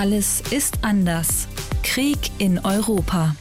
Alles ist anders. Krieg in Europa.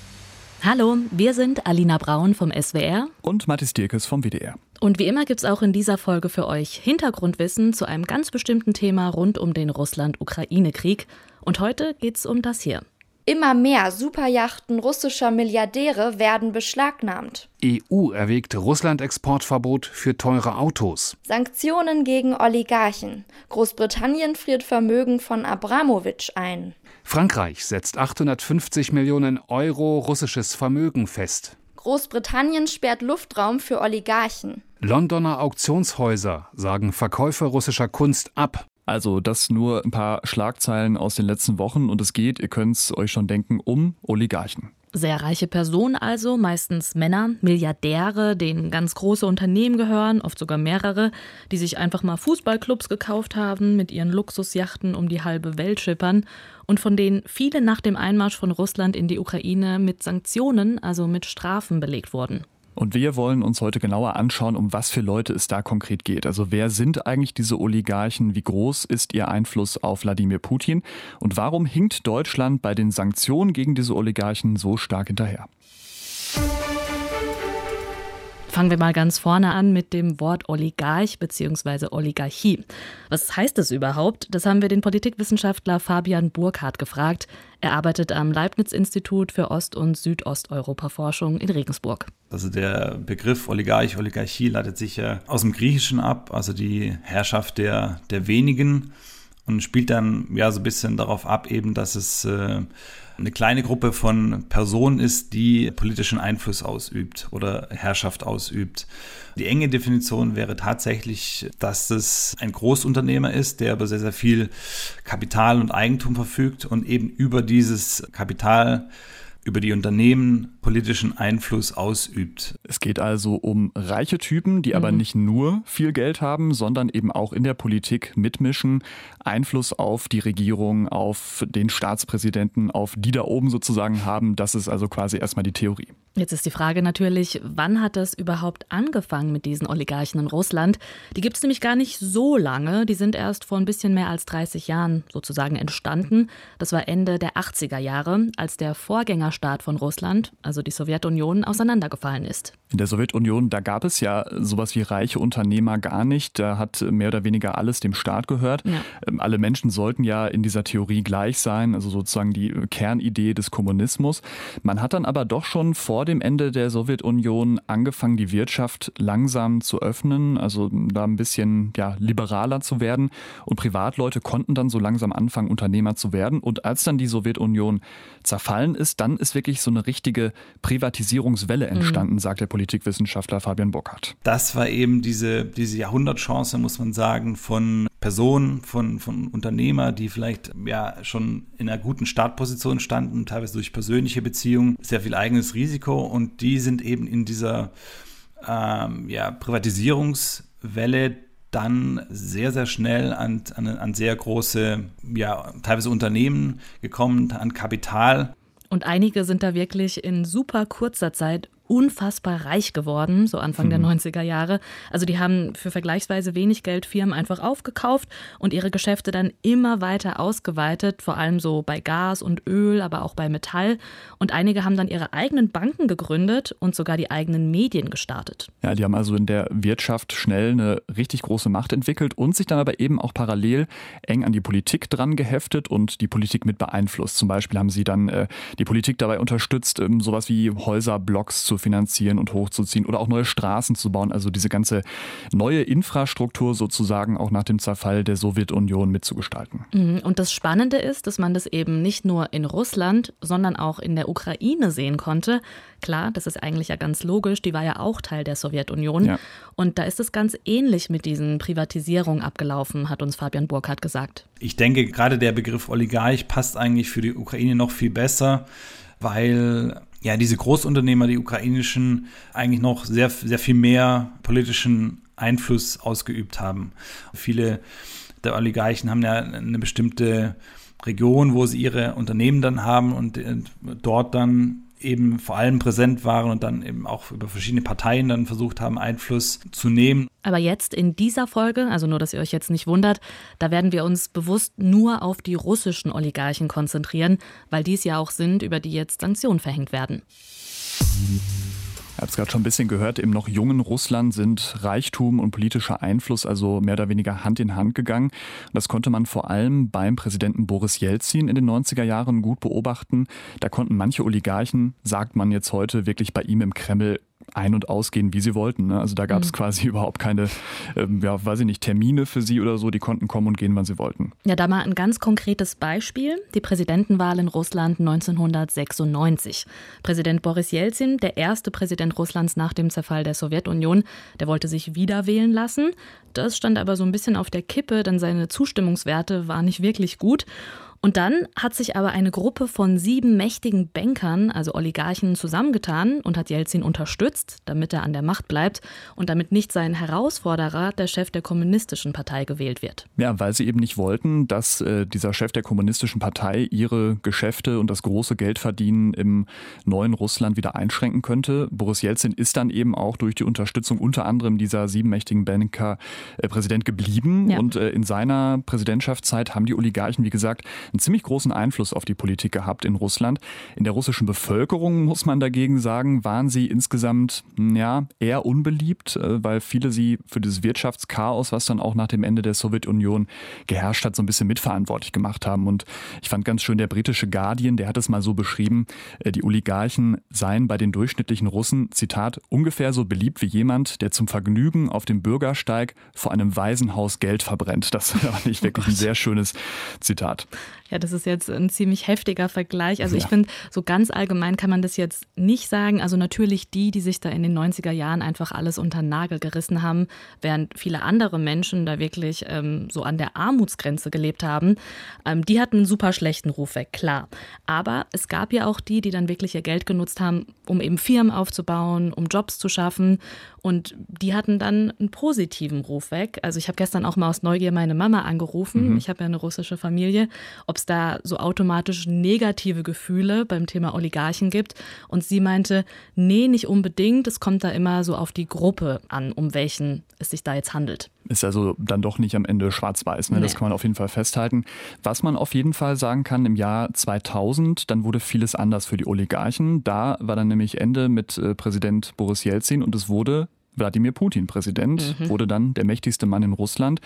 Hallo, wir sind Alina Braun vom SWR und Mathis Dirkes vom WDR. Und wie immer gibt es auch in dieser Folge für euch Hintergrundwissen zu einem ganz bestimmten Thema rund um den Russland-Ukraine-Krieg. Und heute geht es um das hier. Immer mehr Superjachten russischer Milliardäre werden beschlagnahmt. EU erwägt Russland-Exportverbot für teure Autos. Sanktionen gegen Oligarchen. Großbritannien friert Vermögen von Abramowitsch ein. Frankreich setzt 850 Millionen Euro russisches Vermögen fest. Großbritannien sperrt Luftraum für Oligarchen. Londoner Auktionshäuser sagen Verkäufe russischer Kunst ab. Also das nur ein paar Schlagzeilen aus den letzten Wochen und es geht, ihr könnt es euch schon denken, um Oligarchen. Sehr reiche Personen also, meistens Männer, Milliardäre, denen ganz große Unternehmen gehören, oft sogar mehrere, die sich einfach mal Fußballclubs gekauft haben, mit ihren Luxusjachten um die halbe Welt schippern und von denen viele nach dem Einmarsch von Russland in die Ukraine mit Sanktionen, also mit Strafen belegt wurden. Und wir wollen uns heute genauer anschauen, um was für Leute es da konkret geht. Also wer sind eigentlich diese Oligarchen? Wie groß ist ihr Einfluss auf Wladimir Putin? Und warum hinkt Deutschland bei den Sanktionen gegen diese Oligarchen so stark hinterher? Fangen wir mal ganz vorne an mit dem Wort Oligarch bzw. Oligarchie. Was heißt das überhaupt? Das haben wir den Politikwissenschaftler Fabian Burkhardt gefragt. Er arbeitet am Leibniz-Institut für Ost- und Südosteuropa-Forschung in Regensburg. Also der Begriff Oligarch, Oligarchie leitet sich ja aus dem Griechischen ab, also die Herrschaft der, der wenigen und spielt dann ja so ein bisschen darauf ab, eben, dass es äh, eine kleine Gruppe von Personen ist, die politischen Einfluss ausübt oder Herrschaft ausübt. Die enge Definition wäre tatsächlich, dass es ein Großunternehmer ist, der über sehr, sehr viel Kapital und Eigentum verfügt und eben über dieses Kapital über die Unternehmen politischen Einfluss ausübt. Es geht also um reiche Typen, die mhm. aber nicht nur viel Geld haben, sondern eben auch in der Politik mitmischen, Einfluss auf die Regierung, auf den Staatspräsidenten, auf die da oben sozusagen haben. Das ist also quasi erstmal die Theorie. Jetzt ist die Frage natürlich, wann hat das überhaupt angefangen mit diesen Oligarchen in Russland? Die gibt es nämlich gar nicht so lange. Die sind erst vor ein bisschen mehr als 30 Jahren sozusagen entstanden. Das war Ende der 80er Jahre, als der Vorgängerstaat von Russland, also die Sowjetunion, auseinandergefallen ist. In der Sowjetunion, da gab es ja sowas wie reiche Unternehmer gar nicht. Da hat mehr oder weniger alles dem Staat gehört. Ja. Ähm, alle Menschen sollten ja in dieser Theorie gleich sein, also sozusagen die Kernidee des Kommunismus. Man hat dann aber doch schon vor dem Ende der Sowjetunion angefangen, die Wirtschaft langsam zu öffnen, also da ein bisschen ja, liberaler zu werden. Und Privatleute konnten dann so langsam anfangen, Unternehmer zu werden. Und als dann die Sowjetunion zerfallen ist, dann ist wirklich so eine richtige Privatisierungswelle mhm. entstanden, mhm. sagt der Politikwissenschaftler Fabian Burkhardt. Das war eben diese, diese Jahrhundertchance, muss man sagen, von Personen, von, von Unternehmer, die vielleicht ja schon in einer guten Startposition standen, teilweise durch persönliche Beziehungen, sehr viel eigenes Risiko und die sind eben in dieser ähm, ja, Privatisierungswelle dann sehr, sehr schnell an, an, an sehr große, ja, teilweise Unternehmen gekommen, an Kapital. Und einige sind da wirklich in super kurzer Zeit unfassbar reich geworden, so Anfang mhm. der 90er Jahre. Also die haben für vergleichsweise wenig Geld Firmen einfach aufgekauft und ihre Geschäfte dann immer weiter ausgeweitet, vor allem so bei Gas und Öl, aber auch bei Metall. Und einige haben dann ihre eigenen Banken gegründet und sogar die eigenen Medien gestartet. Ja, die haben also in der Wirtschaft schnell eine richtig große Macht entwickelt und sich dann aber eben auch parallel eng an die Politik dran geheftet und die Politik mit beeinflusst. Zum Beispiel haben sie dann äh, die Politik dabei unterstützt, ähm, sowas wie Häuserblocks zu finanzieren und hochzuziehen oder auch neue Straßen zu bauen. Also diese ganze neue Infrastruktur sozusagen auch nach dem Zerfall der Sowjetunion mitzugestalten. Mhm. Und das Spannende ist, dass man das eben nicht nur in Russland, sondern auch in der Ukraine sehen konnte. Klar, das ist eigentlich ja ganz logisch, die war ja auch Teil der Sowjetunion. Ja. Und da ist es ganz ähnlich mit diesen Privatisierungen abgelaufen, hat uns Fabian Burkhardt gesagt. Ich denke, gerade der Begriff Oligarch passt eigentlich für die Ukraine noch viel besser, weil ja, diese Großunternehmer, die ukrainischen, eigentlich noch sehr, sehr viel mehr politischen Einfluss ausgeübt haben. Viele der Oligarchen haben ja eine bestimmte Region, wo sie ihre Unternehmen dann haben und äh, dort dann eben vor allem präsent waren und dann eben auch über verschiedene Parteien dann versucht haben, Einfluss zu nehmen. Aber jetzt in dieser Folge, also nur, dass ihr euch jetzt nicht wundert, da werden wir uns bewusst nur auf die russischen Oligarchen konzentrieren, weil dies ja auch sind, über die jetzt Sanktionen verhängt werden. Ich habe es gerade schon ein bisschen gehört, im noch jungen Russland sind Reichtum und politischer Einfluss also mehr oder weniger Hand in Hand gegangen. Das konnte man vor allem beim Präsidenten Boris Jelzin in den 90er Jahren gut beobachten. Da konnten manche Oligarchen, sagt man jetzt heute, wirklich bei ihm im Kreml ein- und ausgehen, wie sie wollten. Ne? Also da gab es mhm. quasi überhaupt keine, ähm, ja, weiß ich nicht, Termine für sie oder so. Die konnten kommen und gehen, wann sie wollten. Ja, da mal ein ganz konkretes Beispiel. Die Präsidentenwahl in Russland 1996. Präsident Boris Jelzin, der erste Präsident Russlands nach dem Zerfall der Sowjetunion, der wollte sich wieder wählen lassen. Das stand aber so ein bisschen auf der Kippe, denn seine Zustimmungswerte waren nicht wirklich gut. Und dann hat sich aber eine Gruppe von sieben mächtigen Bankern, also Oligarchen, zusammengetan und hat Jelzin unterstützt, damit er an der Macht bleibt und damit nicht sein Herausforderer, der Chef der kommunistischen Partei, gewählt wird. Ja, weil sie eben nicht wollten, dass äh, dieser Chef der kommunistischen Partei ihre Geschäfte und das große Geldverdienen im neuen Russland wieder einschränken könnte. Boris Jelzin ist dann eben auch durch die Unterstützung unter anderem dieser sieben mächtigen Banker äh, Präsident geblieben. Ja. Und äh, in seiner Präsidentschaftszeit haben die Oligarchen, wie gesagt, einen ziemlich großen Einfluss auf die Politik gehabt in Russland. In der russischen Bevölkerung, muss man dagegen sagen, waren sie insgesamt ja, eher unbeliebt, äh, weil viele sie für dieses Wirtschaftschaos, was dann auch nach dem Ende der Sowjetunion geherrscht hat, so ein bisschen mitverantwortlich gemacht haben. Und ich fand ganz schön der britische Guardian, der hat es mal so beschrieben, äh, die Oligarchen seien bei den durchschnittlichen Russen, Zitat, ungefähr so beliebt wie jemand, der zum Vergnügen auf dem Bürgersteig vor einem Waisenhaus Geld verbrennt. Das fand ich wirklich oh ein sehr schönes Zitat. Ja, das ist jetzt ein ziemlich heftiger Vergleich. Also ja. ich finde, so ganz allgemein kann man das jetzt nicht sagen. Also natürlich die, die sich da in den 90er Jahren einfach alles unter den Nagel gerissen haben, während viele andere Menschen da wirklich ähm, so an der Armutsgrenze gelebt haben, ähm, die hatten einen super schlechten Ruf weg, klar. Aber es gab ja auch die, die dann wirklich ihr Geld genutzt haben, um eben Firmen aufzubauen, um Jobs zu schaffen. Und die hatten dann einen positiven Ruf weg. Also ich habe gestern auch mal aus Neugier meine Mama angerufen. Mhm. Ich habe ja eine russische Familie, ob es da so automatisch negative Gefühle beim Thema Oligarchen gibt. Und sie meinte, nee, nicht unbedingt. Es kommt da immer so auf die Gruppe an, um welchen es sich da jetzt handelt. Ist also dann doch nicht am Ende schwarz-weiß. Ne? Nee. Das kann man auf jeden Fall festhalten. Was man auf jeden Fall sagen kann, im Jahr 2000, dann wurde vieles anders für die Oligarchen. Da war dann nämlich Ende mit äh, Präsident Boris Jelzin und es wurde Wladimir Putin Präsident, mhm. wurde dann der mächtigste Mann in Russland.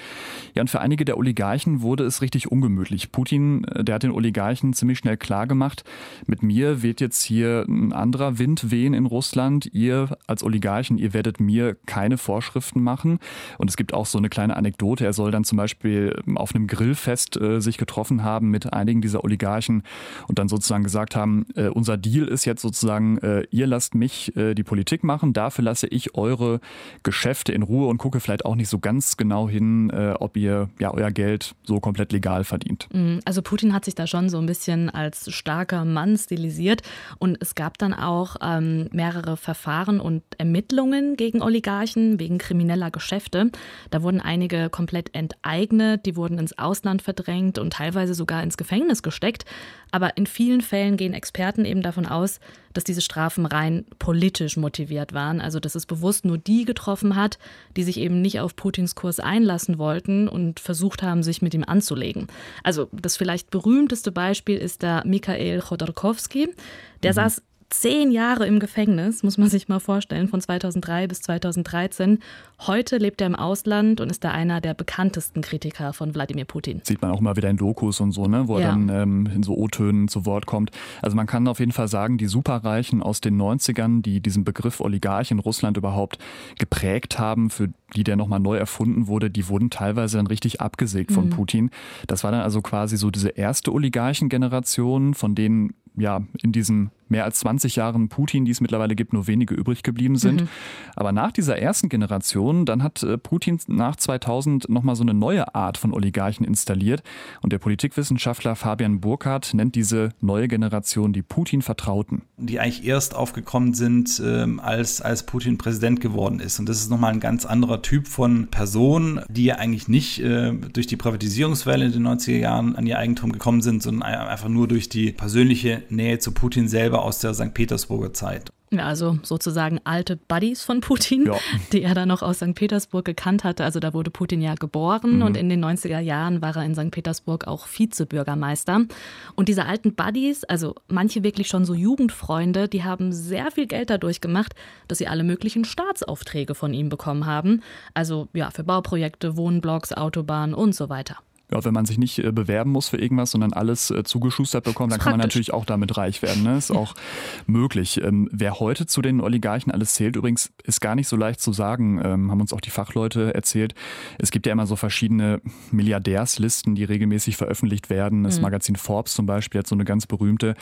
Ja, und für einige der Oligarchen wurde es richtig ungemütlich. Putin, äh, der hat den Oligarchen ziemlich schnell klar gemacht, mit mir wird jetzt hier ein anderer Wind wehen in Russland. Ihr als Oligarchen, ihr werdet mir keine Vorschriften machen. Und es gibt auch so eine kleine Anekdote. Er soll dann zum Beispiel auf einem Grillfest äh, sich getroffen haben mit einigen dieser Oligarchen und dann sozusagen gesagt haben, äh, unser Deal ist jetzt sozusagen, äh, ihr lasst mich äh, die Politik machen, dafür lasse ich eure Geschäfte in Ruhe und gucke vielleicht auch nicht so ganz genau hin, äh, ob ihr ja euer Geld so komplett legal verdient. Mhm. Also Putin hat sich da schon so ein bisschen als starker Mann stilisiert und es gab dann auch ähm, mehrere Verfahren und Ermittlungen gegen Oligarchen wegen krimineller Geschäfte. Da wurden einige komplett enteignet, die wurden ins Ausland verdrängt und teilweise sogar ins Gefängnis gesteckt. Aber in vielen Fällen gehen Experten eben davon aus, dass diese Strafen rein politisch motiviert waren. Also dass es bewusst nur die getroffen hat, die sich eben nicht auf Putins Kurs einlassen wollten und versucht haben, sich mit ihm anzulegen. Also das vielleicht berühmteste Beispiel ist der Mikhail Chodorkowski. Der mhm. saß zehn Jahre im Gefängnis, muss man sich mal vorstellen, von 2003 bis 2013. Heute lebt er im Ausland und ist da einer der bekanntesten Kritiker von Wladimir Putin. Sieht man auch mal wieder in Dokus und so, ne, wo ja. er dann ähm, in so O-Tönen zu Wort kommt. Also man kann auf jeden Fall sagen, die Superreichen aus den 90ern, die diesen Begriff Oligarch in Russland überhaupt geprägt haben, für die der nochmal neu erfunden wurde, die wurden teilweise dann richtig abgesägt von mhm. Putin. Das war dann also quasi so diese erste Oligarchengeneration, von denen ja in diesen mehr als 20 Jahren Putin, die es mittlerweile gibt, nur wenige übrig geblieben sind. Mhm. Aber nach dieser ersten Generation, dann hat äh, Putin nach 2000 nochmal so eine neue Art von Oligarchen installiert. Und der Politikwissenschaftler Fabian Burkhardt nennt diese neue Generation die Putin-Vertrauten. Die eigentlich erst aufgekommen sind, ähm, als, als Putin Präsident geworden ist. Und das ist nochmal ein ganz anderer Typ von Person, die ja eigentlich nicht äh, durch die Privatisierungswelle in den 90er Jahren an ihr Eigentum gekommen sind, sondern einfach nur durch die persönliche Nähe zu Putin selber selber aus der St. Petersburger Zeit. Ja, also sozusagen alte Buddies von Putin, ja. die er dann noch aus St. Petersburg gekannt hatte. Also da wurde Putin ja geboren mhm. und in den 90er Jahren war er in St. Petersburg auch Vizebürgermeister. Und diese alten Buddies, also manche wirklich schon so Jugendfreunde, die haben sehr viel Geld dadurch gemacht, dass sie alle möglichen Staatsaufträge von ihm bekommen haben. Also ja, für Bauprojekte, Wohnblocks, Autobahnen und so weiter ja, wenn man sich nicht äh, bewerben muss für irgendwas, sondern alles äh, zugeschustert bekommt, dann kann man natürlich auch damit reich werden. Ne? Ist auch möglich. Ähm, wer heute zu den Oligarchen alles zählt, übrigens, ist gar nicht so leicht zu sagen, ähm, haben uns auch die Fachleute erzählt. Es gibt ja immer so verschiedene Milliardärslisten, die regelmäßig veröffentlicht werden. Das mhm. Magazin Forbes zum Beispiel hat so eine ganz berühmte.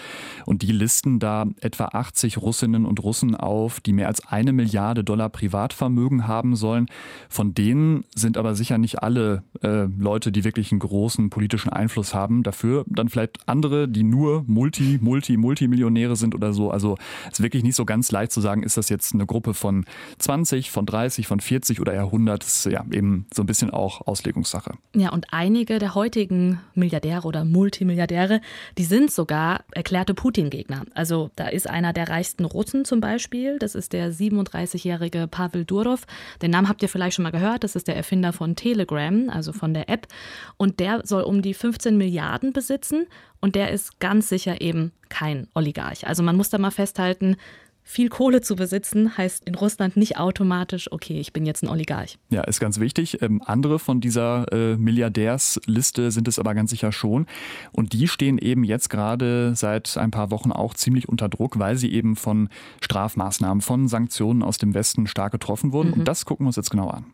Und die listen da etwa 80 Russinnen und Russen auf, die mehr als eine Milliarde Dollar Privatvermögen haben sollen. Von denen sind aber sicher nicht alle äh, Leute, die wirklich einen großen politischen Einfluss haben. Dafür dann vielleicht andere, die nur Multi, Multi, Multimillionäre sind oder so. Also es ist wirklich nicht so ganz leicht zu sagen, ist das jetzt eine Gruppe von 20, von 30, von 40 oder eher 100. Das ist ja eben so ein bisschen auch Auslegungssache. Ja, und einige der heutigen Milliardäre oder Multimilliardäre, die sind sogar erklärte Putin-Gegner. Also da ist einer der reichsten Russen zum Beispiel. Das ist der 37-jährige Pavel Durov. Den Namen habt ihr vielleicht schon mal gehört. Das ist der Erfinder von Telegram, also von der App. Und der soll um die 15 Milliarden besitzen und der ist ganz sicher eben kein Oligarch. Also man muss da mal festhalten, viel Kohle zu besitzen heißt in Russland nicht automatisch, okay, ich bin jetzt ein Oligarch. Ja, ist ganz wichtig. Ähm, andere von dieser äh, Milliardärsliste sind es aber ganz sicher schon. Und die stehen eben jetzt gerade seit ein paar Wochen auch ziemlich unter Druck, weil sie eben von Strafmaßnahmen, von Sanktionen aus dem Westen stark getroffen wurden. Mhm. Und das gucken wir uns jetzt genau an.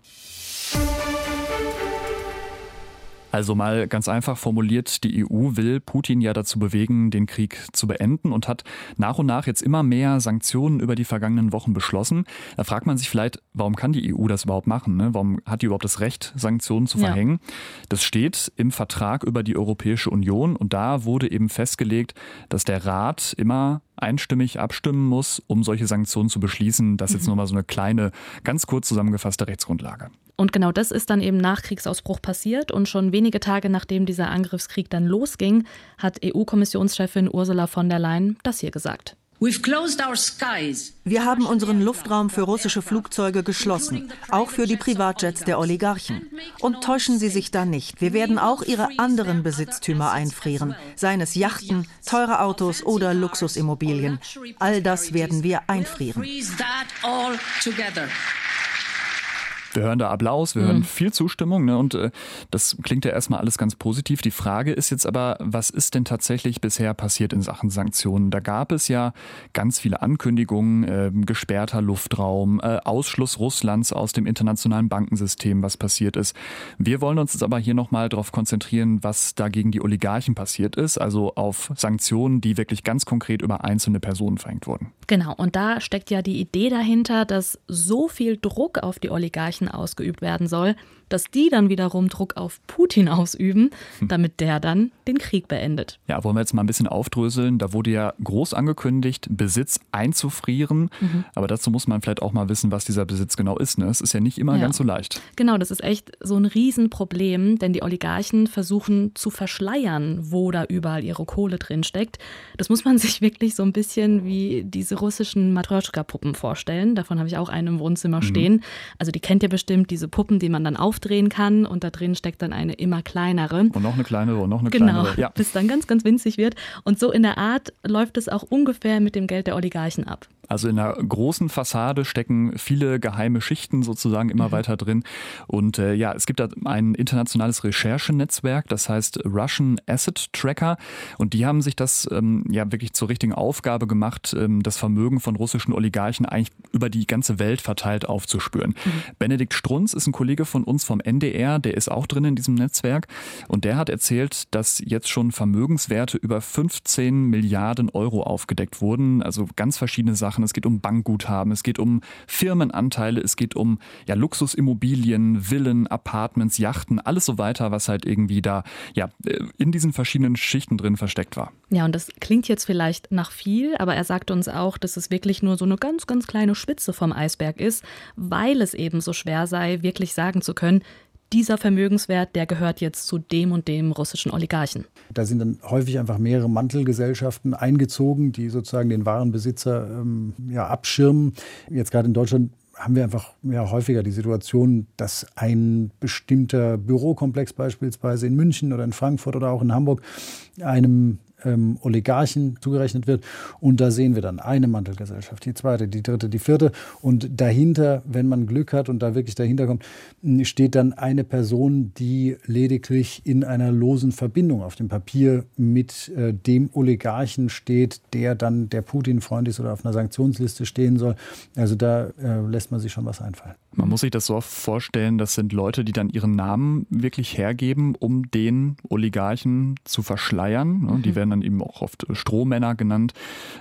Also mal ganz einfach formuliert, die EU will Putin ja dazu bewegen, den Krieg zu beenden und hat nach und nach jetzt immer mehr Sanktionen über die vergangenen Wochen beschlossen. Da fragt man sich vielleicht, warum kann die EU das überhaupt machen? Ne? Warum hat die überhaupt das Recht, Sanktionen zu verhängen? Ja. Das steht im Vertrag über die Europäische Union und da wurde eben festgelegt, dass der Rat immer einstimmig abstimmen muss, um solche Sanktionen zu beschließen. Das ist jetzt mhm. nur mal so eine kleine, ganz kurz zusammengefasste Rechtsgrundlage. Und genau das ist dann eben nach Kriegsausbruch passiert. Und schon wenige Tage nachdem dieser Angriffskrieg dann losging, hat EU-Kommissionschefin Ursula von der Leyen das hier gesagt. Wir haben unseren Luftraum für russische Flugzeuge geschlossen, auch für die Privatjets der Oligarchen. Und täuschen Sie sich da nicht, wir werden auch Ihre anderen Besitztümer einfrieren, seien es Yachten, teure Autos oder Luxusimmobilien. All das werden wir einfrieren. Wir hören da Applaus, wir mhm. hören viel Zustimmung ne? und äh, das klingt ja erstmal alles ganz positiv. Die Frage ist jetzt aber, was ist denn tatsächlich bisher passiert in Sachen Sanktionen? Da gab es ja ganz viele Ankündigungen, äh, gesperrter Luftraum, äh, Ausschluss Russlands aus dem internationalen Bankensystem, was passiert ist. Wir wollen uns jetzt aber hier nochmal darauf konzentrieren, was da gegen die Oligarchen passiert ist, also auf Sanktionen, die wirklich ganz konkret über einzelne Personen verhängt wurden. Genau, und da steckt ja die Idee dahinter, dass so viel Druck auf die Oligarchen ausgeübt werden soll, dass die dann wiederum Druck auf Putin ausüben, hm. damit der dann den Krieg beendet. Ja, wollen wir jetzt mal ein bisschen aufdröseln. Da wurde ja groß angekündigt, Besitz einzufrieren. Mhm. Aber dazu muss man vielleicht auch mal wissen, was dieser Besitz genau ist. Ne? Es ist ja nicht immer ja. ganz so leicht. Genau, das ist echt so ein Riesenproblem, denn die Oligarchen versuchen zu verschleiern, wo da überall ihre Kohle drin steckt. Das muss man sich wirklich so ein bisschen wie diese russischen Matroschka-Puppen vorstellen. Davon habe ich auch einen im Wohnzimmer mhm. stehen. Mhm. Also die kennt ihr bestimmt, diese Puppen, die man dann auf aufdrehen kann und da drin steckt dann eine immer kleinere. Und noch eine kleinere und noch eine genau, kleinere. Ja. Bis dann ganz, ganz winzig wird. Und so in der Art läuft es auch ungefähr mit dem Geld der Oligarchen ab. Also in einer großen Fassade stecken viele geheime Schichten sozusagen immer mhm. weiter drin. Und äh, ja, es gibt da ein internationales Recherchenetzwerk, das heißt Russian Asset Tracker. Und die haben sich das ähm, ja wirklich zur richtigen Aufgabe gemacht, ähm, das Vermögen von russischen Oligarchen eigentlich über die ganze Welt verteilt aufzuspüren. Mhm. Benedikt Strunz ist ein Kollege von uns vom NDR, der ist auch drin in diesem Netzwerk. Und der hat erzählt, dass jetzt schon Vermögenswerte über 15 Milliarden Euro aufgedeckt wurden. Also ganz verschiedene Sachen. Es geht um Bankguthaben, es geht um Firmenanteile, es geht um ja, Luxusimmobilien, Villen, Apartments, Yachten, alles so weiter, was halt irgendwie da ja, in diesen verschiedenen Schichten drin versteckt war. Ja, und das klingt jetzt vielleicht nach viel, aber er sagt uns auch, dass es wirklich nur so eine ganz, ganz kleine Spitze vom Eisberg ist, weil es eben so schwer sei, wirklich sagen zu können, dieser Vermögenswert, der gehört jetzt zu dem und dem russischen Oligarchen. Da sind dann häufig einfach mehrere Mantelgesellschaften eingezogen, die sozusagen den wahren Besitzer ähm, ja, abschirmen. Jetzt gerade in Deutschland haben wir einfach ja, häufiger die Situation, dass ein bestimmter Bürokomplex beispielsweise in München oder in Frankfurt oder auch in Hamburg einem ähm, Oligarchen zugerechnet wird. Und da sehen wir dann eine Mantelgesellschaft, die zweite, die dritte, die vierte. Und dahinter, wenn man Glück hat und da wirklich dahinter kommt, steht dann eine Person, die lediglich in einer losen Verbindung auf dem Papier mit äh, dem Oligarchen steht, der dann der Putin-Freund ist oder auf einer Sanktionsliste stehen soll. Also da äh, lässt man sich schon was einfallen. Man muss sich das so vorstellen, das sind Leute, die dann ihren Namen wirklich hergeben, um den Oligarchen zu verschleiern. Ne? Die mhm. werden dann eben auch oft Strohmänner genannt,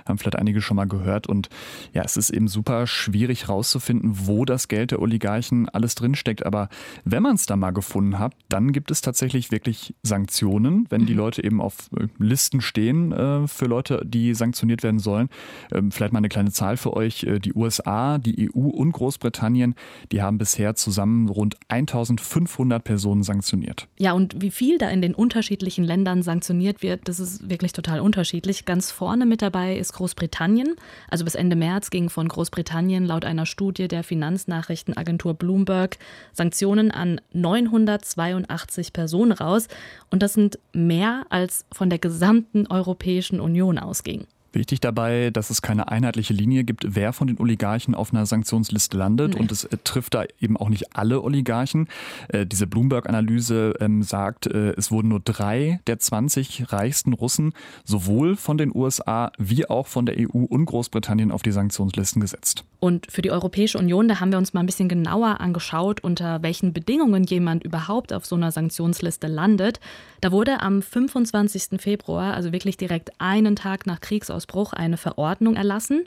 haben vielleicht einige schon mal gehört. Und ja, es ist eben super schwierig herauszufinden, wo das Geld der Oligarchen alles drinsteckt. Aber wenn man es da mal gefunden hat, dann gibt es tatsächlich wirklich Sanktionen, wenn die mhm. Leute eben auf äh, Listen stehen äh, für Leute, die sanktioniert werden sollen. Ähm, vielleicht mal eine kleine Zahl für euch. Äh, die USA, die EU und Großbritannien, die haben bisher zusammen rund 1500 Personen sanktioniert. Ja, und wie viel da in den unterschiedlichen Ländern sanktioniert wird, das ist wirklich total unterschiedlich. Ganz vorne mit dabei ist Großbritannien. Also bis Ende März ging von Großbritannien laut einer Studie der Finanznachrichtenagentur Bloomberg Sanktionen an 982 Personen raus. Und das sind mehr als von der gesamten Europäischen Union ausging. Wichtig dabei, dass es keine einheitliche Linie gibt, wer von den Oligarchen auf einer Sanktionsliste landet. Nee. Und es äh, trifft da eben auch nicht alle Oligarchen. Äh, diese Bloomberg-Analyse ähm, sagt, äh, es wurden nur drei der 20 reichsten Russen sowohl von den USA wie auch von der EU und Großbritannien auf die Sanktionslisten gesetzt. Und für die Europäische Union, da haben wir uns mal ein bisschen genauer angeschaut, unter welchen Bedingungen jemand überhaupt auf so einer Sanktionsliste landet. Da wurde am 25. Februar, also wirklich direkt einen Tag nach Kriegsausbruch, Ausbruch eine Verordnung erlassen,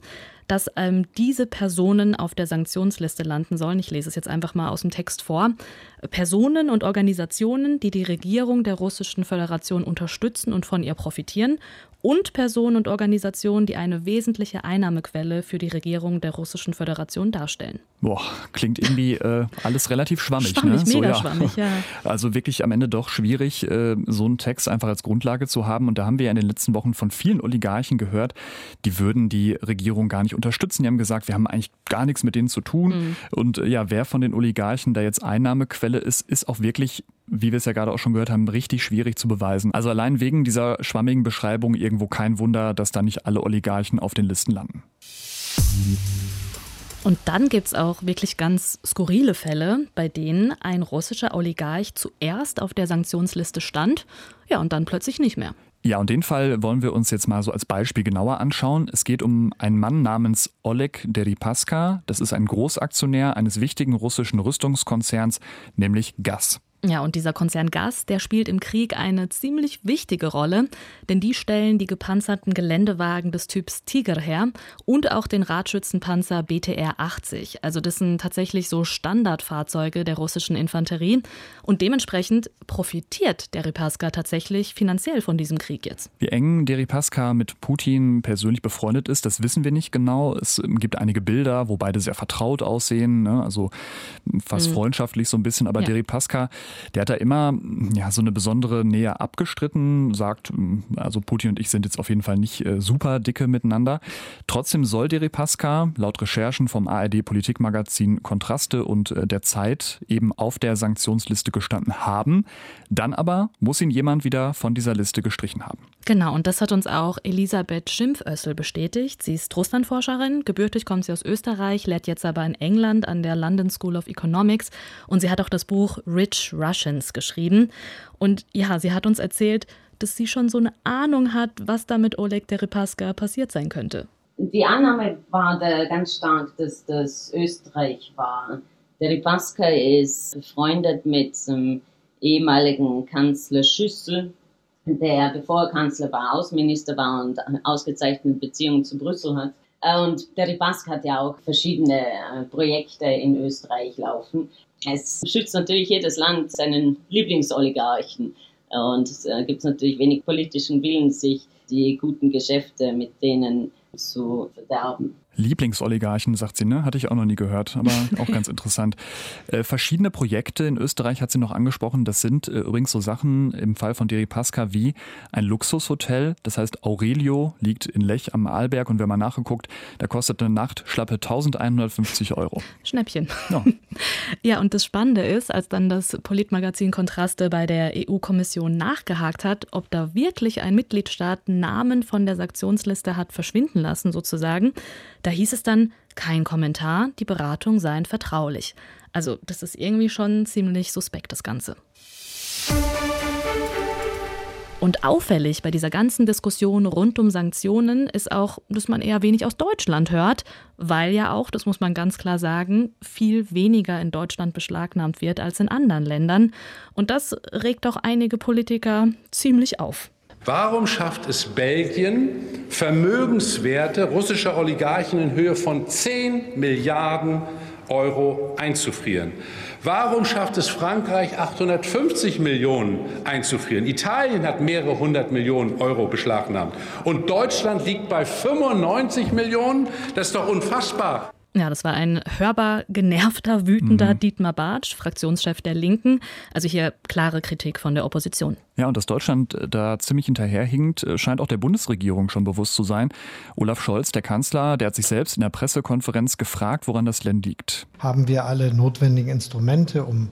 dass ähm, diese Personen auf der Sanktionsliste landen sollen. Ich lese es jetzt einfach mal aus dem Text vor. Personen und Organisationen, die die Regierung der Russischen Föderation unterstützen und von ihr profitieren und Personen und Organisationen, die eine wesentliche Einnahmequelle für die Regierung der Russischen Föderation darstellen. Boah, klingt irgendwie äh, alles relativ schwammig. Schwammig, ne? mega so, ja. schwammig, ja. Also wirklich am Ende doch schwierig, äh, so einen Text einfach als Grundlage zu haben. Und da haben wir ja in den letzten Wochen von vielen Oligarchen gehört, die würden die Regierung gar nicht unterstützen. Die haben gesagt, wir haben eigentlich gar nichts mit denen zu tun. Mhm. Und äh, ja, wer von den Oligarchen da jetzt Einnahmequelle ist, ist auch wirklich wie wir es ja gerade auch schon gehört haben, richtig schwierig zu beweisen. Also allein wegen dieser schwammigen Beschreibung irgendwo kein Wunder, dass da nicht alle Oligarchen auf den Listen landen. Und dann gibt es auch wirklich ganz skurrile Fälle, bei denen ein russischer Oligarch zuerst auf der Sanktionsliste stand, ja, und dann plötzlich nicht mehr. Ja, und den Fall wollen wir uns jetzt mal so als Beispiel genauer anschauen. Es geht um einen Mann namens Oleg Deripaska. Das ist ein Großaktionär eines wichtigen russischen Rüstungskonzerns, nämlich GAS. Ja, und dieser Konzern Gas, der spielt im Krieg eine ziemlich wichtige Rolle, denn die stellen die gepanzerten Geländewagen des Typs Tiger her und auch den Radschützenpanzer BTR 80. Also das sind tatsächlich so Standardfahrzeuge der russischen Infanterie und dementsprechend profitiert Deripaska tatsächlich finanziell von diesem Krieg jetzt. Wie eng Deripaska mit Putin persönlich befreundet ist, das wissen wir nicht genau. Es gibt einige Bilder, wo beide sehr vertraut aussehen, ne? also fast mhm. freundschaftlich so ein bisschen, aber ja. Deripaska der hat da immer ja, so eine besondere Nähe abgestritten, sagt, also Putin und ich sind jetzt auf jeden Fall nicht äh, super dicke miteinander. Trotzdem soll Deripaska laut Recherchen vom ARD Politikmagazin Kontraste und äh, der Zeit eben auf der Sanktionsliste gestanden haben. Dann aber muss ihn jemand wieder von dieser Liste gestrichen haben. Genau, und das hat uns auch Elisabeth Schimpfössel bestätigt. Sie ist Russlandforscherin, gebürtig kommt sie aus Österreich, lehrt jetzt aber in England an der London School of Economics und sie hat auch das Buch Rich Russians geschrieben. Und ja, sie hat uns erzählt, dass sie schon so eine Ahnung hat, was da mit Oleg Deripaska passiert sein könnte. Die Annahme war da ganz stark, dass das Österreich war. Deripaska ist befreundet mit dem ehemaligen Kanzler Schüssel, der, bevor er Kanzler war, Außenminister war und ausgezeichnete Beziehungen zu Brüssel hat. Und der Ribask hat ja auch verschiedene äh, Projekte in Österreich laufen. Es schützt natürlich jedes Land seinen Lieblingsoligarchen. Und es äh, gibt natürlich wenig politischen Willen, sich die guten Geschäfte mit denen zu verderben. Lieblingsoligarchen, sagt sie, ne? Hatte ich auch noch nie gehört, aber auch ganz interessant. Äh, verschiedene Projekte in Österreich hat sie noch angesprochen. Das sind äh, übrigens so Sachen im Fall von Deripaska wie ein Luxushotel. Das heißt, Aurelio liegt in Lech am Arlberg und wenn man nachgeguckt, da kostet eine Nacht schlappe 1150 Euro. Schnäppchen. Ja. ja, und das Spannende ist, als dann das Politmagazin Kontraste bei der EU-Kommission nachgehakt hat, ob da wirklich ein Mitgliedstaat Namen von der Sanktionsliste hat verschwinden lassen, sozusagen, da hieß es dann, kein Kommentar, die Beratungen seien vertraulich. Also das ist irgendwie schon ziemlich suspekt, das Ganze. Und auffällig bei dieser ganzen Diskussion rund um Sanktionen ist auch, dass man eher wenig aus Deutschland hört, weil ja auch, das muss man ganz klar sagen, viel weniger in Deutschland beschlagnahmt wird als in anderen Ländern. Und das regt auch einige Politiker ziemlich auf. Warum schafft es Belgien, Vermögenswerte russischer Oligarchen in Höhe von 10 Milliarden Euro einzufrieren? Warum schafft es Frankreich, 850 Millionen einzufrieren? Italien hat mehrere hundert Millionen Euro beschlagnahmt. Und Deutschland liegt bei 95 Millionen? Das ist doch unfassbar. Ja, das war ein hörbar genervter, wütender mhm. Dietmar Bartsch, Fraktionschef der Linken. Also hier klare Kritik von der Opposition. Ja, und dass Deutschland äh, da ziemlich hinterherhinkt, äh, scheint auch der Bundesregierung schon bewusst zu sein. Olaf Scholz, der Kanzler, der hat sich selbst in der Pressekonferenz gefragt, woran das denn liegt. Haben wir alle notwendigen Instrumente, um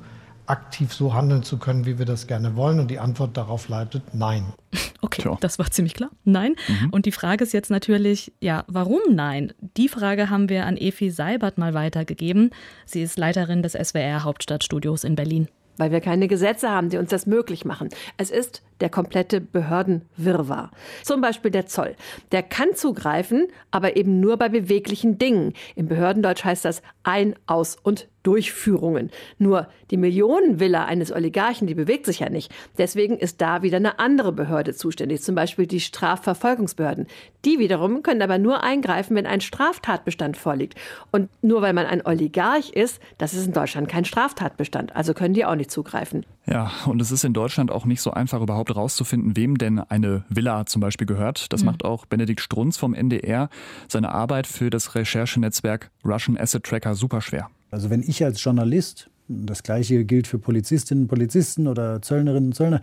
aktiv so handeln zu können, wie wir das gerne wollen? Und die Antwort darauf lautet Nein. Okay, Tja. das war ziemlich klar. Nein. Mhm. Und die Frage ist jetzt natürlich, ja, warum nein? Die Frage haben wir an Efi Seibert mal weitergegeben. Sie ist Leiterin des SWR Hauptstadtstudios in Berlin weil wir keine Gesetze haben, die uns das möglich machen. Es ist der komplette Behördenwirrwarr. Zum Beispiel der Zoll. Der kann zugreifen, aber eben nur bei beweglichen Dingen. Im Behördendeutsch heißt das Ein-, Aus- und Durchführungen. Nur die Millionenvilla eines Oligarchen, die bewegt sich ja nicht. Deswegen ist da wieder eine andere Behörde zuständig, zum Beispiel die Strafverfolgungsbehörden. Die wiederum können aber nur eingreifen, wenn ein Straftatbestand vorliegt. Und nur weil man ein Oligarch ist, das ist in Deutschland kein Straftatbestand. Also können die auch nicht zugreifen. Ja, und es ist in Deutschland auch nicht so einfach überhaupt herauszufinden, wem denn eine Villa zum Beispiel gehört. Das mhm. macht auch Benedikt Strunz vom NDR seine Arbeit für das Recherchenetzwerk Russian Asset Tracker super schwer. Also wenn ich als Journalist das gleiche gilt für Polizistinnen und Polizisten oder Zöllnerinnen und Zöllner.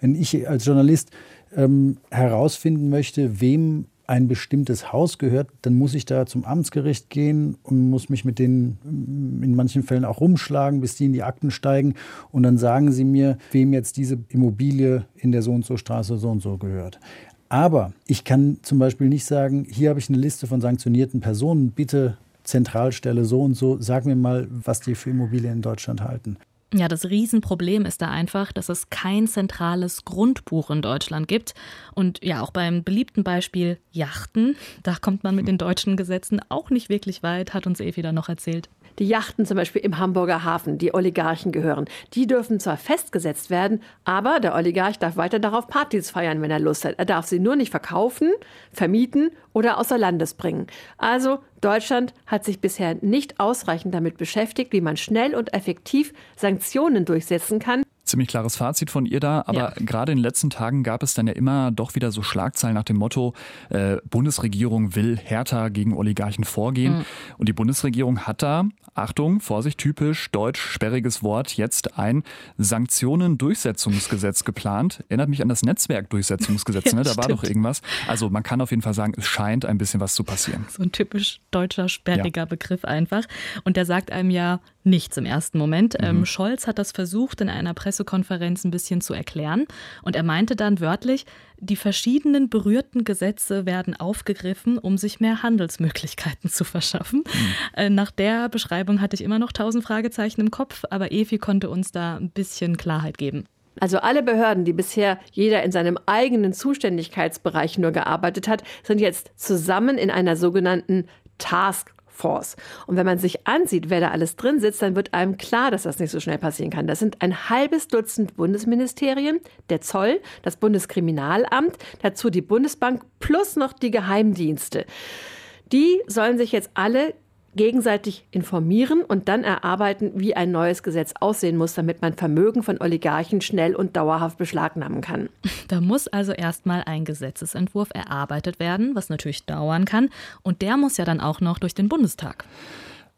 Wenn ich als Journalist ähm, herausfinden möchte, wem ein bestimmtes Haus gehört, dann muss ich da zum Amtsgericht gehen und muss mich mit denen in manchen Fällen auch rumschlagen, bis die in die Akten steigen. Und dann sagen sie mir, wem jetzt diese Immobilie in der so und so Straße so und so gehört. Aber ich kann zum Beispiel nicht sagen, hier habe ich eine Liste von sanktionierten Personen, bitte Zentralstelle so und so, sag mir mal, was die für Immobilien in Deutschland halten. Ja, das Riesenproblem ist da einfach, dass es kein zentrales Grundbuch in Deutschland gibt. Und ja, auch beim beliebten Beispiel Yachten, da kommt man mit den deutschen Gesetzen auch nicht wirklich weit, hat uns Evi da noch erzählt. Die Yachten zum Beispiel im Hamburger Hafen, die Oligarchen gehören, die dürfen zwar festgesetzt werden, aber der Oligarch darf weiter darauf Partys feiern, wenn er Lust hat. Er darf sie nur nicht verkaufen, vermieten oder außer Landes bringen. Also Deutschland hat sich bisher nicht ausreichend damit beschäftigt, wie man schnell und effektiv Sanktionen durchsetzen kann, Ziemlich klares Fazit von ihr da, aber ja. gerade in den letzten Tagen gab es dann ja immer doch wieder so Schlagzeilen nach dem Motto, äh, Bundesregierung will härter gegen Oligarchen vorgehen. Mhm. Und die Bundesregierung hat da, Achtung, Vorsicht, typisch deutsch sperriges Wort, jetzt ein Sanktionen-Durchsetzungsgesetz geplant. Erinnert mich an das Netzwerkdurchsetzungsgesetz, ne? da war doch irgendwas. Also man kann auf jeden Fall sagen, es scheint ein bisschen was zu passieren. So ein typisch deutscher sperriger ja. Begriff einfach. Und der sagt einem ja nichts im ersten Moment. Mhm. Ähm, Scholz hat das versucht in einer Presse Pressekonferenz ein bisschen zu erklären. Und er meinte dann wörtlich, die verschiedenen berührten Gesetze werden aufgegriffen, um sich mehr Handelsmöglichkeiten zu verschaffen. Mhm. Nach der Beschreibung hatte ich immer noch tausend Fragezeichen im Kopf, aber Evi konnte uns da ein bisschen Klarheit geben. Also alle Behörden, die bisher jeder in seinem eigenen Zuständigkeitsbereich nur gearbeitet hat, sind jetzt zusammen in einer sogenannten Task Force. Und wenn man sich ansieht, wer da alles drin sitzt, dann wird einem klar, dass das nicht so schnell passieren kann. Das sind ein halbes Dutzend Bundesministerien, der Zoll, das Bundeskriminalamt, dazu die Bundesbank plus noch die Geheimdienste. Die sollen sich jetzt alle gegenseitig informieren und dann erarbeiten, wie ein neues Gesetz aussehen muss, damit man Vermögen von Oligarchen schnell und dauerhaft beschlagnahmen kann. Da muss also erstmal ein Gesetzesentwurf erarbeitet werden, was natürlich dauern kann. Und der muss ja dann auch noch durch den Bundestag.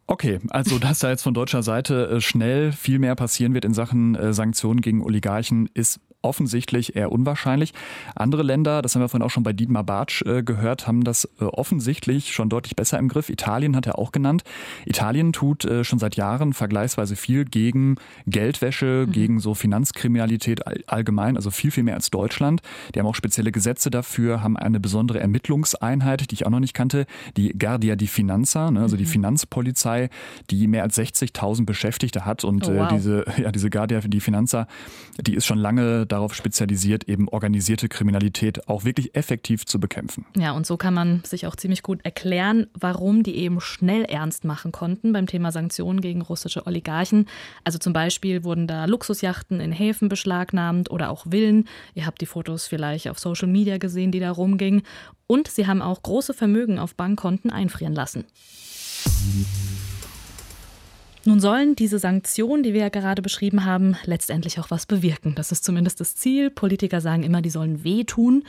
Okay, also dass da jetzt von deutscher Seite äh, schnell viel mehr passieren wird in Sachen äh, Sanktionen gegen Oligarchen, ist offensichtlich eher unwahrscheinlich. Andere Länder, das haben wir vorhin auch schon bei Dietmar Bartsch äh, gehört, haben das äh, offensichtlich schon deutlich besser im Griff. Italien hat er auch genannt. Italien tut äh, schon seit Jahren vergleichsweise viel gegen Geldwäsche, mhm. gegen so Finanzkriminalität allgemein, also viel, viel mehr als Deutschland. Die haben auch spezielle Gesetze dafür, haben eine besondere Ermittlungseinheit, die ich auch noch nicht kannte, die Guardia di Finanza, ne, also die mhm. Finanzpolizei, die mehr als 60.000 Beschäftigte hat und oh, wow. diese, ja, diese Guardia di Finanza, die ist schon lange darauf spezialisiert, eben organisierte Kriminalität auch wirklich effektiv zu bekämpfen. Ja, und so kann man sich auch ziemlich gut erklären, warum die eben schnell ernst machen konnten beim Thema Sanktionen gegen russische Oligarchen. Also zum Beispiel wurden da Luxusjachten in Häfen beschlagnahmt oder auch Villen. Ihr habt die Fotos vielleicht auf Social Media gesehen, die da rumgingen. Und sie haben auch große Vermögen auf Bankkonten einfrieren lassen. Nun sollen diese Sanktionen, die wir ja gerade beschrieben haben, letztendlich auch was bewirken. Das ist zumindest das Ziel. Politiker sagen immer, die sollen wehtun.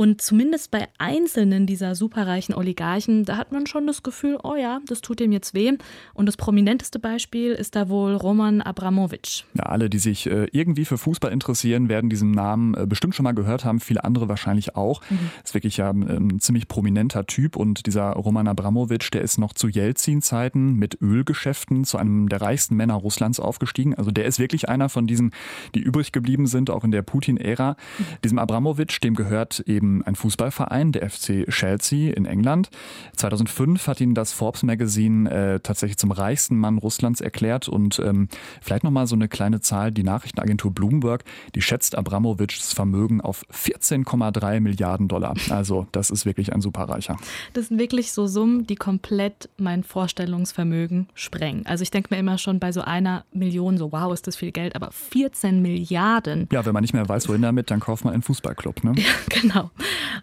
Und zumindest bei einzelnen dieser superreichen Oligarchen, da hat man schon das Gefühl, oh ja, das tut dem jetzt weh. Und das prominenteste Beispiel ist da wohl Roman Abramowitsch. Ja, alle, die sich äh, irgendwie für Fußball interessieren, werden diesen Namen äh, bestimmt schon mal gehört haben, viele andere wahrscheinlich auch. Mhm. Ist wirklich ja ähm, ein ziemlich prominenter Typ und dieser Roman Abramowitsch, der ist noch zu Jelzin-Zeiten mit Ölgeschäften zu einem der reichsten Männer Russlands aufgestiegen. Also der ist wirklich einer von diesen, die übrig geblieben sind, auch in der Putin-Ära. Mhm. Diesem Abramowitsch, dem gehört eben ein Fußballverein, der FC Chelsea in England. 2005 hat ihn das Forbes Magazine äh, tatsächlich zum reichsten Mann Russlands erklärt und ähm, vielleicht nochmal so eine kleine Zahl, die Nachrichtenagentur Bloomberg, die schätzt Abramowitschs Vermögen auf 14,3 Milliarden Dollar. Also das ist wirklich ein Superreicher. Das sind wirklich so Summen, die komplett mein Vorstellungsvermögen sprengen. Also ich denke mir immer schon bei so einer Million so, wow, ist das viel Geld, aber 14 Milliarden. Ja, wenn man nicht mehr weiß, wohin damit, dann kauft man einen Fußballclub. Ne? Ja, genau.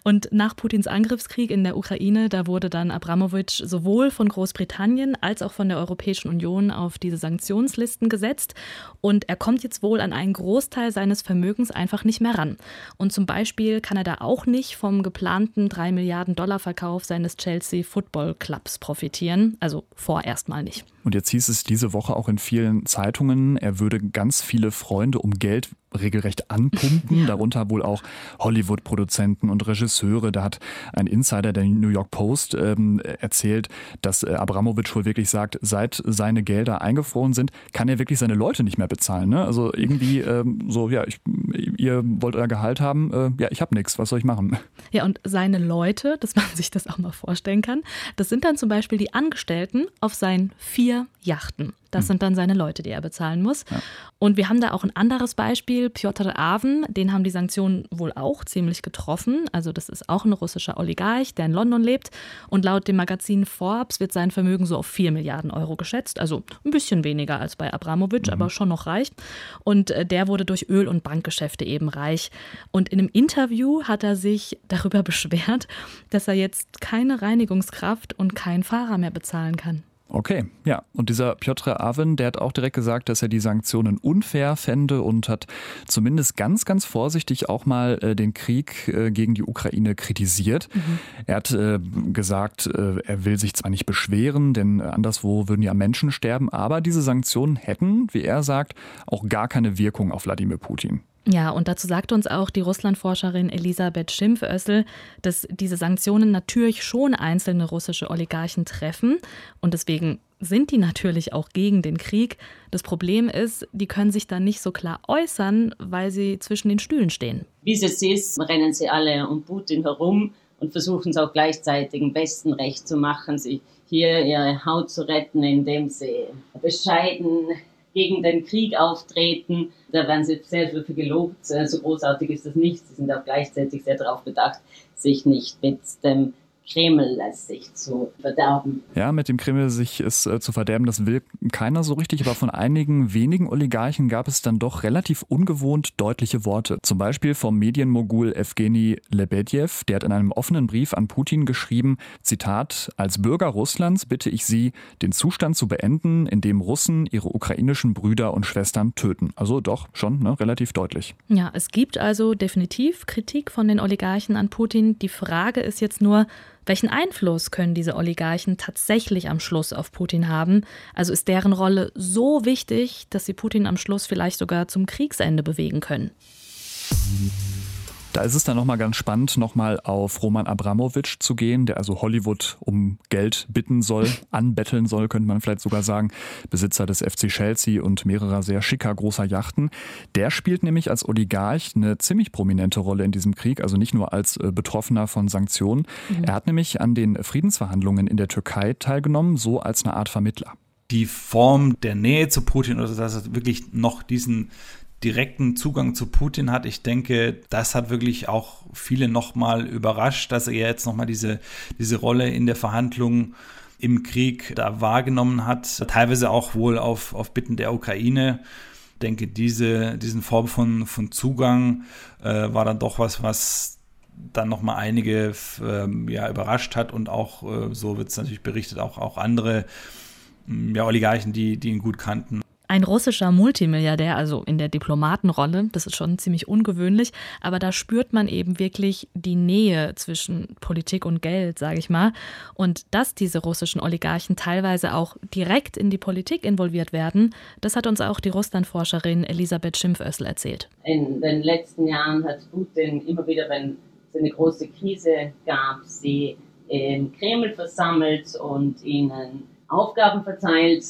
Und nach Putins Angriffskrieg in der Ukraine, da wurde dann Abramowitsch sowohl von Großbritannien als auch von der Europäischen Union auf diese Sanktionslisten gesetzt. Und er kommt jetzt wohl an einen Großteil seines Vermögens einfach nicht mehr ran. Und zum Beispiel kann er da auch nicht vom geplanten 3 Milliarden Dollar Verkauf seines Chelsea Football Clubs profitieren. Also vorerst mal nicht. Und jetzt hieß es diese Woche auch in vielen Zeitungen, er würde ganz viele Freunde um Geld regelrecht anpumpen, darunter wohl auch Hollywood-Produzenten und Regisseure. Da hat ein Insider der New York Post ähm, erzählt, dass äh, Abramowitsch wohl wirklich sagt, seit seine Gelder eingefroren sind, kann er wirklich seine Leute nicht mehr bezahlen. Ne? Also irgendwie ähm, so, ja, ich, ihr wollt euer Gehalt haben, äh, ja, ich habe nichts, was soll ich machen? Ja, und seine Leute, dass man sich das auch mal vorstellen kann, das sind dann zum Beispiel die Angestellten auf seinen vier Yachten. Das hm. sind dann seine Leute, die er bezahlen muss. Ja. Und wir haben da auch ein anderes Beispiel, Piotr Aven, den haben die Sanktionen wohl auch ziemlich getroffen. Also das ist auch ein russischer Oligarch, der in London lebt. Und laut dem Magazin Forbes wird sein Vermögen so auf 4 Milliarden Euro geschätzt. Also ein bisschen weniger als bei Abramowitsch, mhm. aber schon noch reich. Und äh, der wurde durch Öl- und Bankgeschäfte eben reich. Und in einem Interview hat er sich darüber beschwert, dass er jetzt keine Reinigungskraft und keinen Fahrer mehr bezahlen kann. Okay, ja. Und dieser Piotr Aven, der hat auch direkt gesagt, dass er die Sanktionen unfair fände und hat zumindest ganz, ganz vorsichtig auch mal äh, den Krieg äh, gegen die Ukraine kritisiert. Mhm. Er hat äh, gesagt, äh, er will sich zwar nicht beschweren, denn anderswo würden ja Menschen sterben, aber diese Sanktionen hätten, wie er sagt, auch gar keine Wirkung auf Wladimir Putin. Ja, und dazu sagt uns auch die Russlandforscherin Elisabeth Schimpfössel, dass diese Sanktionen natürlich schon einzelne russische Oligarchen treffen und deswegen sind die natürlich auch gegen den Krieg. Das Problem ist, die können sich dann nicht so klar äußern, weil sie zwischen den Stühlen stehen. Wie es jetzt ist, rennen sie alle um Putin herum und versuchen es auch gleichzeitig im Westen recht zu machen, sich hier ihre Haut zu retten, indem sie bescheiden gegen den Krieg auftreten. Da werden sie sehr viel gelobt. So großartig ist das nicht. Sie sind auch gleichzeitig sehr darauf bedacht, sich nicht mit dem Kreml sich zu verderben. Ja, mit dem Kreml sich es äh, zu verderben, das will keiner so richtig, aber von einigen wenigen Oligarchen gab es dann doch relativ ungewohnt deutliche Worte. Zum Beispiel vom Medienmogul Evgeny Lebedjew, der hat in einem offenen Brief an Putin geschrieben, Zitat, als Bürger Russlands bitte ich Sie, den Zustand zu beenden, in dem Russen ihre ukrainischen Brüder und Schwestern töten. Also doch schon ne, relativ deutlich. Ja, es gibt also definitiv Kritik von den Oligarchen an Putin. Die Frage ist jetzt nur, welchen Einfluss können diese Oligarchen tatsächlich am Schluss auf Putin haben? Also ist deren Rolle so wichtig, dass sie Putin am Schluss vielleicht sogar zum Kriegsende bewegen können? Da ist es dann nochmal ganz spannend, nochmal auf Roman Abramowitsch zu gehen, der also Hollywood um Geld bitten soll, anbetteln soll, könnte man vielleicht sogar sagen. Besitzer des FC Chelsea und mehrerer sehr schicker großer Yachten. Der spielt nämlich als Oligarch eine ziemlich prominente Rolle in diesem Krieg, also nicht nur als äh, Betroffener von Sanktionen. Mhm. Er hat nämlich an den Friedensverhandlungen in der Türkei teilgenommen, so als eine Art Vermittler die Form der Nähe zu Putin oder dass er wirklich noch diesen direkten Zugang zu Putin hat. Ich denke, das hat wirklich auch viele nochmal überrascht, dass er jetzt nochmal diese, diese Rolle in der Verhandlung im Krieg da wahrgenommen hat. Teilweise auch wohl auf, auf Bitten der Ukraine. Ich denke, diese, diesen Form von, von Zugang äh, war dann doch was, was dann nochmal einige äh, ja, überrascht hat und auch, äh, so wird es natürlich berichtet, auch, auch andere ja, Oligarchen, die, die ihn gut kannten, ein russischer Multimilliardär, also in der Diplomatenrolle, das ist schon ziemlich ungewöhnlich, aber da spürt man eben wirklich die Nähe zwischen Politik und Geld, sage ich mal. Und dass diese russischen Oligarchen teilweise auch direkt in die Politik involviert werden, das hat uns auch die Russlandforscherin Elisabeth Schimpfössl erzählt. In den letzten Jahren hat Putin immer wieder, wenn es eine große Krise gab, sie im Kreml versammelt und ihnen Aufgaben verteilt,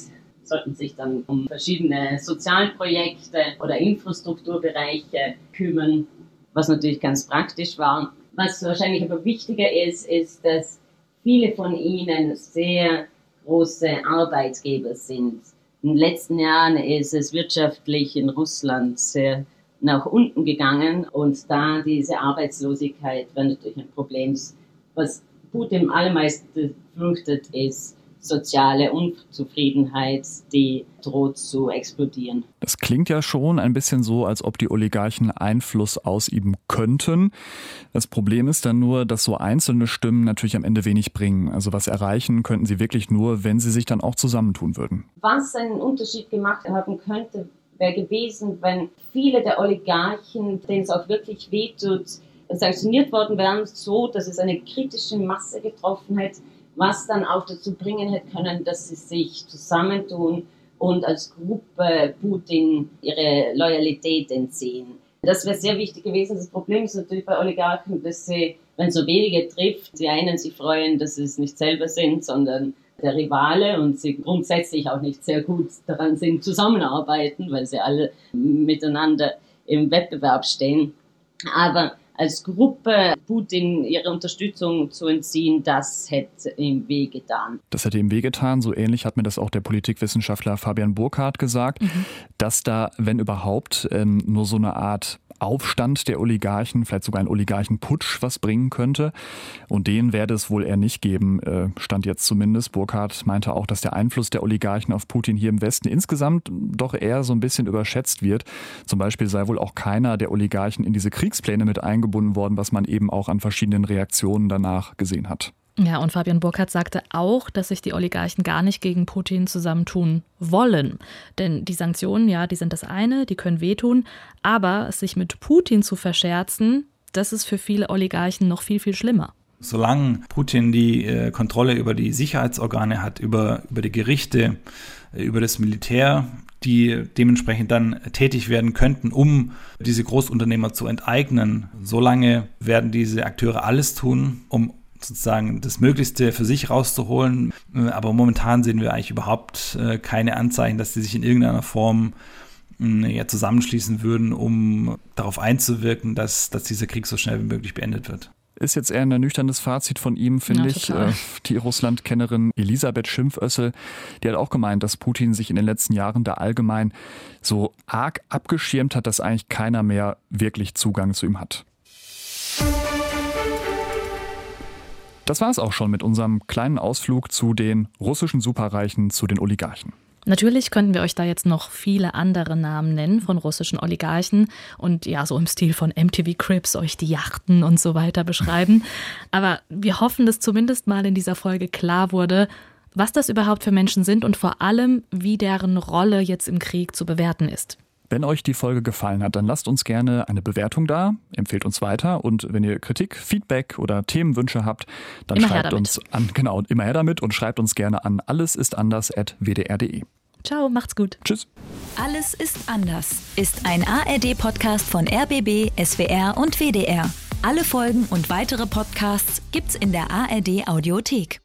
sollten sich dann um verschiedene Sozialprojekte oder Infrastrukturbereiche kümmern, was natürlich ganz praktisch war. Was wahrscheinlich aber wichtiger ist, ist, dass viele von ihnen sehr große Arbeitgeber sind. In den letzten Jahren ist es wirtschaftlich in Russland sehr nach unten gegangen und da diese Arbeitslosigkeit war natürlich ein Problem. Was Putin am allermeisten fürchtet, ist soziale Unzufriedenheit, die droht zu explodieren. Das klingt ja schon ein bisschen so, als ob die Oligarchen Einfluss ausüben könnten. Das Problem ist dann nur, dass so einzelne Stimmen natürlich am Ende wenig bringen. Also was erreichen könnten sie wirklich nur, wenn sie sich dann auch zusammentun würden. Was einen Unterschied gemacht haben könnte, wäre gewesen, wenn viele der Oligarchen, denen es auch wirklich wehtut, sanktioniert worden wären, so dass es eine kritische Masse getroffen hätte, was dann auch dazu bringen hätte können, dass sie sich zusammentun und als Gruppe Putin ihre Loyalität entziehen. Das wäre sehr wichtig gewesen. Das Problem ist natürlich bei Oligarchen, dass sie, wenn so wenige trifft, die einen sich freuen, dass sie es nicht selber sind, sondern der Rivale und sie grundsätzlich auch nicht sehr gut daran sind, zusammenarbeiten, weil sie alle miteinander im Wettbewerb stehen. Aber als Gruppe Putin ihre Unterstützung zu entziehen, das hätte ihm wehgetan. Das hätte ihm wehgetan. So ähnlich hat mir das auch der Politikwissenschaftler Fabian Burkhardt gesagt, mhm. dass da, wenn überhaupt, ähm, nur so eine Art Aufstand der Oligarchen, vielleicht sogar ein Oligarchenputsch was bringen könnte. Und den werde es wohl eher nicht geben, äh, stand jetzt zumindest. Burkhardt meinte auch, dass der Einfluss der Oligarchen auf Putin hier im Westen insgesamt doch eher so ein bisschen überschätzt wird. Zum Beispiel sei wohl auch keiner der Oligarchen in diese Kriegspläne mit eingebunden worden, was man eben auch an verschiedenen Reaktionen danach gesehen hat. Ja, und Fabian Burkhardt sagte auch, dass sich die Oligarchen gar nicht gegen Putin zusammentun wollen. Denn die Sanktionen, ja, die sind das eine, die können wehtun, aber sich mit Putin zu verscherzen, das ist für viele Oligarchen noch viel, viel schlimmer. Solange Putin die äh, Kontrolle über die Sicherheitsorgane hat, über, über die Gerichte, äh, über das Militär, die dementsprechend dann tätig werden könnten, um diese Großunternehmer zu enteignen, solange werden diese Akteure alles tun, um sozusagen das Möglichste für sich rauszuholen. Äh, aber momentan sehen wir eigentlich überhaupt äh, keine Anzeichen, dass sie sich in irgendeiner Form äh, ja, zusammenschließen würden, um darauf einzuwirken, dass, dass dieser Krieg so schnell wie möglich beendet wird. Ist jetzt eher ein ernüchterndes Fazit von ihm, finde ja, ich. Total. Die Russland-Kennerin Elisabeth Schimpfössel, die hat auch gemeint, dass Putin sich in den letzten Jahren da allgemein so arg abgeschirmt hat, dass eigentlich keiner mehr wirklich Zugang zu ihm hat. Das war es auch schon mit unserem kleinen Ausflug zu den russischen Superreichen, zu den Oligarchen. Natürlich könnten wir euch da jetzt noch viele andere Namen nennen von russischen Oligarchen und ja, so im Stil von MTV Crips euch die Yachten und so weiter beschreiben. Aber wir hoffen, dass zumindest mal in dieser Folge klar wurde, was das überhaupt für Menschen sind und vor allem, wie deren Rolle jetzt im Krieg zu bewerten ist. Wenn euch die Folge gefallen hat, dann lasst uns gerne eine Bewertung da, empfehlt uns weiter und wenn ihr Kritik, Feedback oder Themenwünsche habt, dann immer schreibt uns an, genau, immer her damit und schreibt uns gerne an allesistanders.wdr.de. Ciao, macht's gut. Tschüss. Alles ist anders ist ein ARD-Podcast von RBB, SWR und WDR. Alle Folgen und weitere Podcasts gibt's in der ARD Audiothek.